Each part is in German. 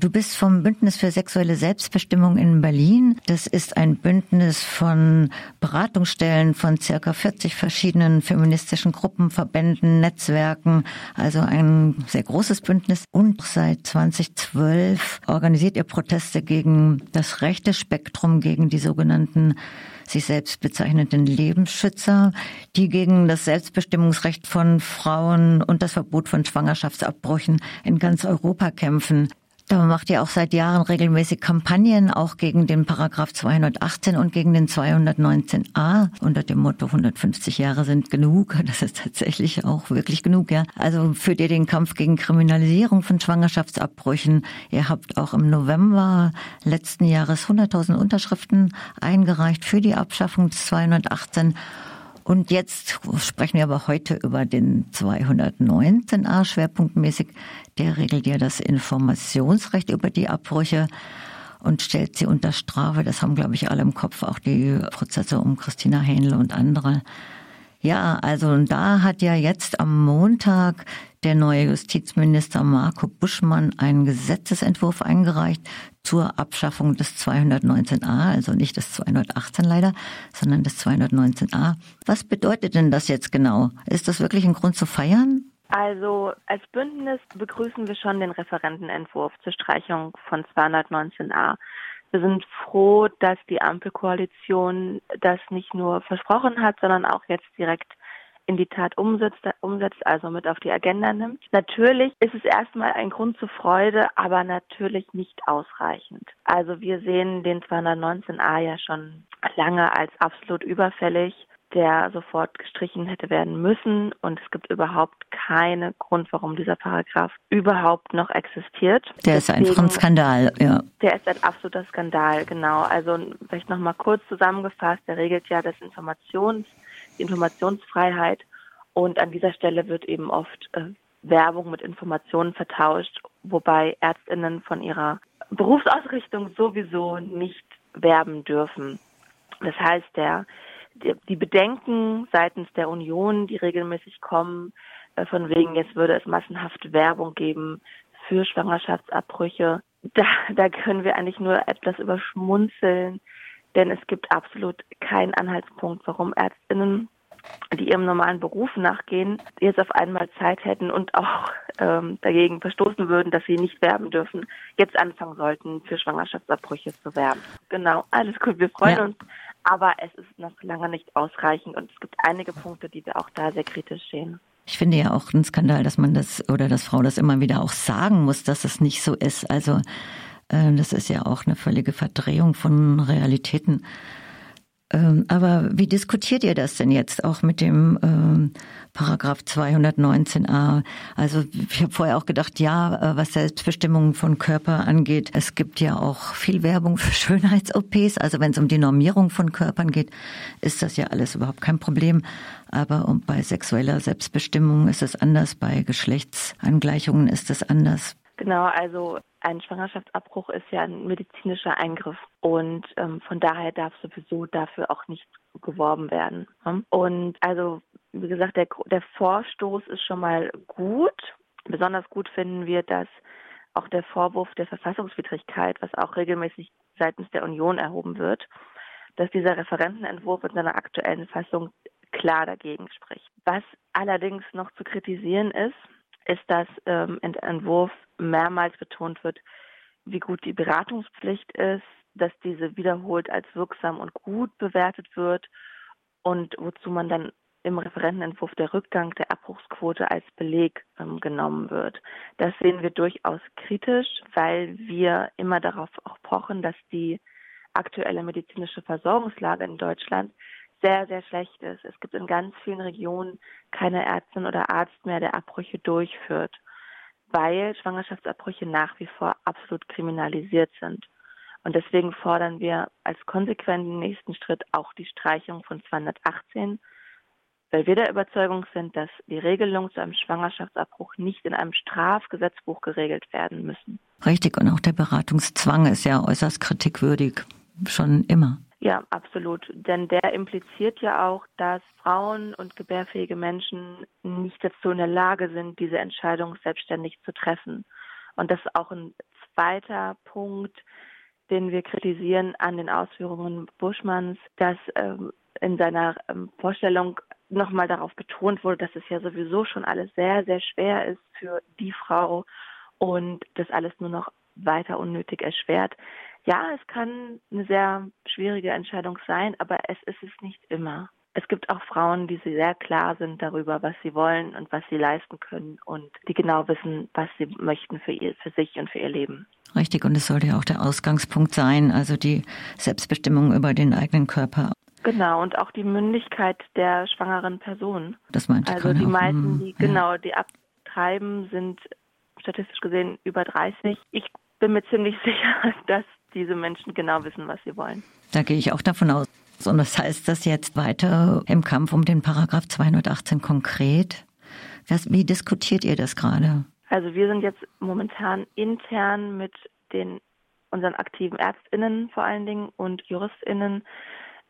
Du bist vom Bündnis für sexuelle Selbstbestimmung in Berlin. Das ist ein Bündnis von Beratungsstellen von circa 40 verschiedenen feministischen Gruppen, Verbänden, Netzwerken. Also ein sehr großes Bündnis. Und seit 2012 organisiert ihr Proteste gegen das rechte Spektrum, gegen die sogenannten sich selbst bezeichneten Lebensschützer, die gegen das Selbstbestimmungsrecht von Frauen und das Verbot von Schwangerschaftsabbrüchen in ganz Europa kämpfen. Da macht ihr auch seit Jahren regelmäßig Kampagnen, auch gegen den Paragraph 218 und gegen den 219a unter dem Motto 150 Jahre sind genug. Das ist tatsächlich auch wirklich genug, ja. Also führt ihr den Kampf gegen Kriminalisierung von Schwangerschaftsabbrüchen. Ihr habt auch im November letzten Jahres 100.000 Unterschriften eingereicht für die Abschaffung des 218 und jetzt sprechen wir aber heute über den 219a schwerpunktmäßig. Der regelt ja das Informationsrecht über die Abbrüche und stellt sie unter Strafe. Das haben, glaube ich, alle im Kopf, auch die Prozesse um Christina Hähnle und andere. Ja, also da hat ja jetzt am Montag der neue Justizminister Marco Buschmann einen Gesetzesentwurf eingereicht zur Abschaffung des 219a, also nicht des 218 leider, sondern des 219a. Was bedeutet denn das jetzt genau? Ist das wirklich ein Grund zu feiern? Also als Bündnis begrüßen wir schon den Referentenentwurf zur Streichung von 219a. Wir sind froh, dass die Ampelkoalition das nicht nur versprochen hat, sondern auch jetzt direkt in die Tat umsetzt, umsetzt, also mit auf die Agenda nimmt. Natürlich ist es erstmal ein Grund zur Freude, aber natürlich nicht ausreichend. Also wir sehen den 219a ja schon lange als absolut überfällig der sofort gestrichen hätte werden müssen und es gibt überhaupt keinen Grund, warum dieser Paragraph überhaupt noch existiert. Der Deswegen, ist einfach ein Skandal, ja. Der ist ein absoluter Skandal, genau. Also vielleicht nochmal kurz zusammengefasst, der regelt ja das Informations, die Informationsfreiheit und an dieser Stelle wird eben oft äh, Werbung mit Informationen vertauscht, wobei Ärztinnen von ihrer Berufsausrichtung sowieso nicht werben dürfen. Das heißt, der die Bedenken seitens der Union, die regelmäßig kommen, äh, von wegen, jetzt würde es massenhaft Werbung geben für Schwangerschaftsabbrüche, da, da können wir eigentlich nur etwas überschmunzeln, denn es gibt absolut keinen Anhaltspunkt, warum Ärztinnen, die ihrem normalen Beruf nachgehen, jetzt auf einmal Zeit hätten und auch ähm, dagegen verstoßen würden, dass sie nicht werben dürfen, jetzt anfangen sollten, für Schwangerschaftsabbrüche zu werben. Genau, alles gut, wir freuen ja. uns aber es ist noch lange nicht ausreichend und es gibt einige Punkte, die wir auch da sehr kritisch sehen. Ich finde ja auch ein Skandal, dass man das oder dass Frau das immer wieder auch sagen muss, dass es nicht so ist. Also äh, das ist ja auch eine völlige Verdrehung von Realitäten. Ähm, aber wie diskutiert ihr das denn jetzt auch mit dem ähm, Paragraph 219a? Also ich habe vorher auch gedacht, ja, äh, was Selbstbestimmung von Körper angeht, es gibt ja auch viel Werbung für Schönheits-OPs. Also wenn es um die Normierung von Körpern geht, ist das ja alles überhaupt kein Problem. Aber bei sexueller Selbstbestimmung ist es anders, bei Geschlechtsangleichungen ist es anders. Genau, also ein Schwangerschaftsabbruch ist ja ein medizinischer Eingriff und ähm, von daher darf sowieso dafür auch nicht geworben werden. Ne? Und also, wie gesagt, der, der Vorstoß ist schon mal gut. Besonders gut finden wir, dass auch der Vorwurf der Verfassungswidrigkeit, was auch regelmäßig seitens der Union erhoben wird, dass dieser Referentenentwurf in seiner aktuellen Fassung klar dagegen spricht. Was allerdings noch zu kritisieren ist, ist, dass ähm, Entwurf mehrmals betont wird, wie gut die Beratungspflicht ist, dass diese wiederholt als wirksam und gut bewertet wird und wozu man dann im Referentenentwurf der Rückgang der Abbruchsquote als Beleg ähm, genommen wird. Das sehen wir durchaus kritisch, weil wir immer darauf auch pochen, dass die aktuelle medizinische Versorgungslage in Deutschland sehr, sehr schlecht ist. Es gibt in ganz vielen Regionen keine Ärztin oder Arzt mehr, der Abbrüche durchführt, weil Schwangerschaftsabbrüche nach wie vor absolut kriminalisiert sind. Und deswegen fordern wir als konsequenten nächsten Schritt auch die Streichung von 218, weil wir der Überzeugung sind, dass die Regelungen zu einem Schwangerschaftsabbruch nicht in einem Strafgesetzbuch geregelt werden müssen. Richtig, und auch der Beratungszwang ist ja äußerst kritikwürdig, schon immer. Ja, absolut. Denn der impliziert ja auch, dass Frauen und gebärfähige Menschen nicht dazu in der Lage sind, diese Entscheidung selbstständig zu treffen. Und dass auch ein zweiter Punkt, den wir kritisieren an den Ausführungen Buschmanns, dass ähm, in seiner ähm, Vorstellung nochmal darauf betont wurde, dass es ja sowieso schon alles sehr, sehr schwer ist für die Frau und das alles nur noch weiter unnötig erschwert. Ja, es kann eine sehr schwierige Entscheidung sein, aber es ist es nicht immer. Es gibt auch Frauen, die sehr klar sind darüber, was sie wollen und was sie leisten können und die genau wissen, was sie möchten für, ihr, für sich und für ihr Leben. Richtig, und es sollte ja auch der Ausgangspunkt sein, also die Selbstbestimmung über den eigenen Körper. Genau, und auch die Mündigkeit der schwangeren Person. Das meinte Also die meisten, die ja. genau, die abtreiben, sind statistisch gesehen über 30. Ich bin mir ziemlich sicher, dass diese Menschen genau wissen, was sie wollen. Da gehe ich auch davon aus. Und das heißt das jetzt weiter im Kampf um den Paragraph 218 konkret? Was, wie diskutiert ihr das gerade? Also wir sind jetzt momentan intern mit den unseren aktiven Ärztinnen vor allen Dingen und Juristinnen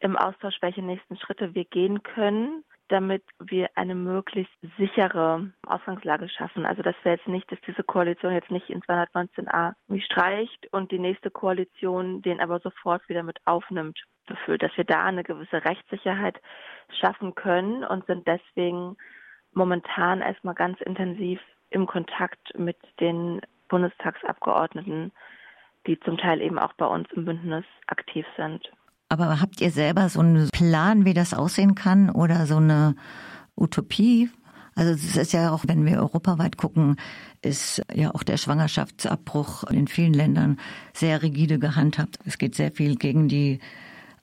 im Austausch, welche nächsten Schritte wir gehen können, damit wir eine möglichst sichere Ausgangslage schaffen. Also dass wir jetzt nicht, dass diese Koalition jetzt nicht in 219a wie streicht und die nächste Koalition den aber sofort wieder mit aufnimmt, befüllt, dass wir da eine gewisse Rechtssicherheit schaffen können und sind deswegen momentan erstmal ganz intensiv im Kontakt mit den Bundestagsabgeordneten, die zum Teil eben auch bei uns im Bündnis aktiv sind. Aber habt ihr selber so einen Plan, wie das aussehen kann oder so eine Utopie? Also es ist ja auch, wenn wir europaweit gucken, ist ja auch der Schwangerschaftsabbruch in vielen Ländern sehr rigide gehandhabt. Es geht sehr viel gegen die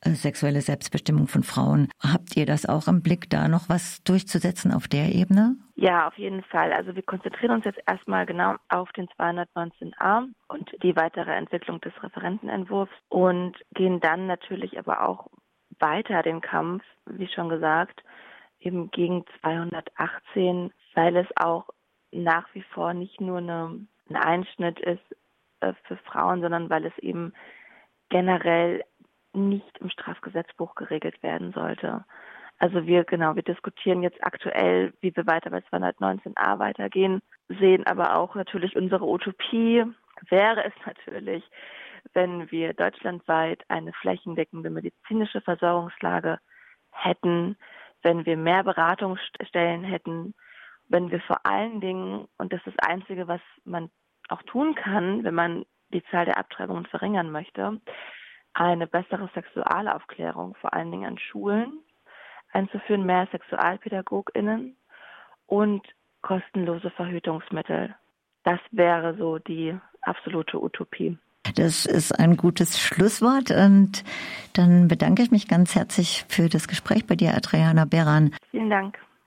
äh, sexuelle Selbstbestimmung von Frauen. Habt ihr das auch im Blick, da noch was durchzusetzen auf der Ebene? Ja, auf jeden Fall. Also wir konzentrieren uns jetzt erstmal genau auf den 219a und die weitere Entwicklung des Referentenentwurfs und gehen dann natürlich aber auch weiter den Kampf, wie schon gesagt, eben gegen 218, weil es auch nach wie vor nicht nur eine, ein Einschnitt ist äh, für Frauen, sondern weil es eben generell nicht im Strafgesetzbuch geregelt werden sollte. Also wir, genau, wir diskutieren jetzt aktuell, wie wir weiter bei 219a weitergehen, sehen aber auch natürlich unsere Utopie. Wäre es natürlich, wenn wir deutschlandweit eine flächendeckende medizinische Versorgungslage hätten, wenn wir mehr Beratungsstellen hätten, wenn wir vor allen Dingen, und das ist das Einzige, was man auch tun kann, wenn man die Zahl der Abtreibungen verringern möchte, eine bessere Sexualaufklärung, vor allen Dingen an Schulen, einzuführen, mehr SexualpädagogInnen und kostenlose Verhütungsmittel. Das wäre so die absolute Utopie. Das ist ein gutes Schlusswort und dann bedanke ich mich ganz herzlich für das Gespräch bei dir, Adriana Beran. Vielen Dank.